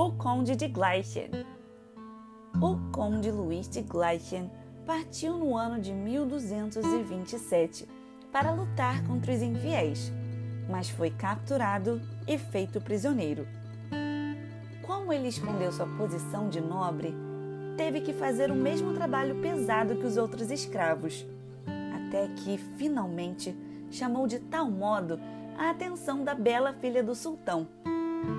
O Conde de Gleichen. O Conde Luís de Gleichen partiu no ano de 1227 para lutar contra os infiéis, mas foi capturado e feito prisioneiro. Como ele escondeu sua posição de nobre, teve que fazer o mesmo trabalho pesado que os outros escravos, até que, finalmente, chamou de tal modo a atenção da bela filha do sultão,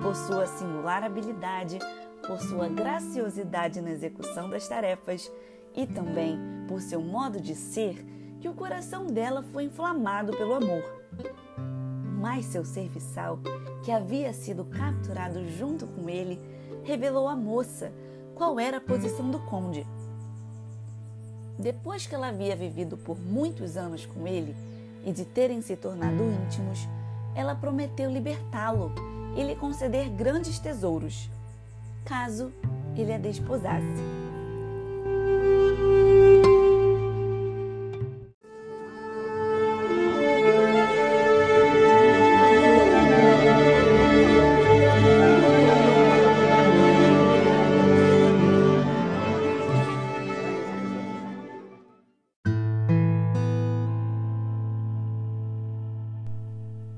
por sua singular habilidade, por sua graciosidade na execução das tarefas e também por seu modo de ser, que o coração dela foi inflamado pelo amor. Mas seu serviçal, que havia sido capturado junto com ele, revelou à moça qual era a posição do conde. Depois que ela havia vivido por muitos anos com ele e de terem se tornado íntimos, ela prometeu libertá-lo e lhe conceder grandes tesouros, caso ele a desposasse.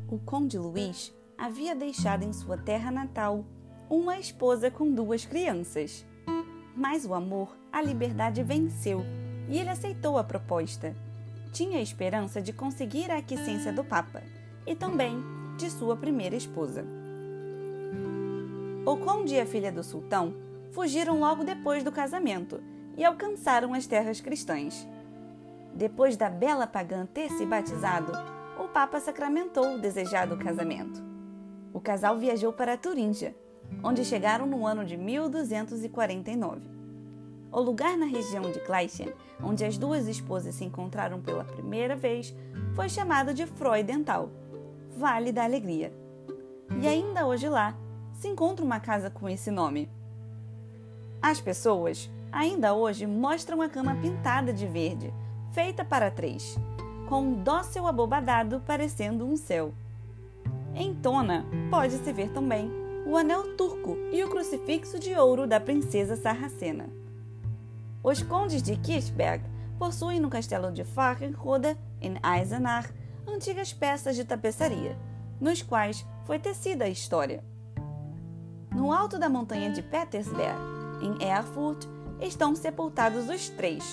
O conde Luís havia deixado em sua terra natal uma esposa com duas crianças. Mas o amor, a liberdade venceu e ele aceitou a proposta. Tinha a esperança de conseguir a aquiescência do Papa e também de sua primeira esposa. O conde e a filha do sultão fugiram logo depois do casamento e alcançaram as terras cristãs. Depois da bela pagã ter se batizado, o Papa sacramentou o desejado casamento. O casal viajou para Turíngia, onde chegaram no ano de 1249. O lugar na região de Gleichen, onde as duas esposas se encontraram pela primeira vez, foi chamado de Freudental, Vale da Alegria. E ainda hoje lá se encontra uma casa com esse nome. As pessoas ainda hoje mostram a cama pintada de verde, feita para três com um dócil abobadado parecendo um céu. Em Tona, pode-se ver também o anel turco e o crucifixo de ouro da princesa sarracena. Os condes de Kirchberg possuem no castelo de Fachenroda, em Eisenach, antigas peças de tapeçaria, nos quais foi tecida a história. No alto da montanha de Petersberg, em Erfurt, estão sepultados os três,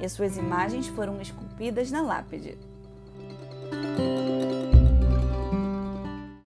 e suas imagens foram esculpidas na lápide.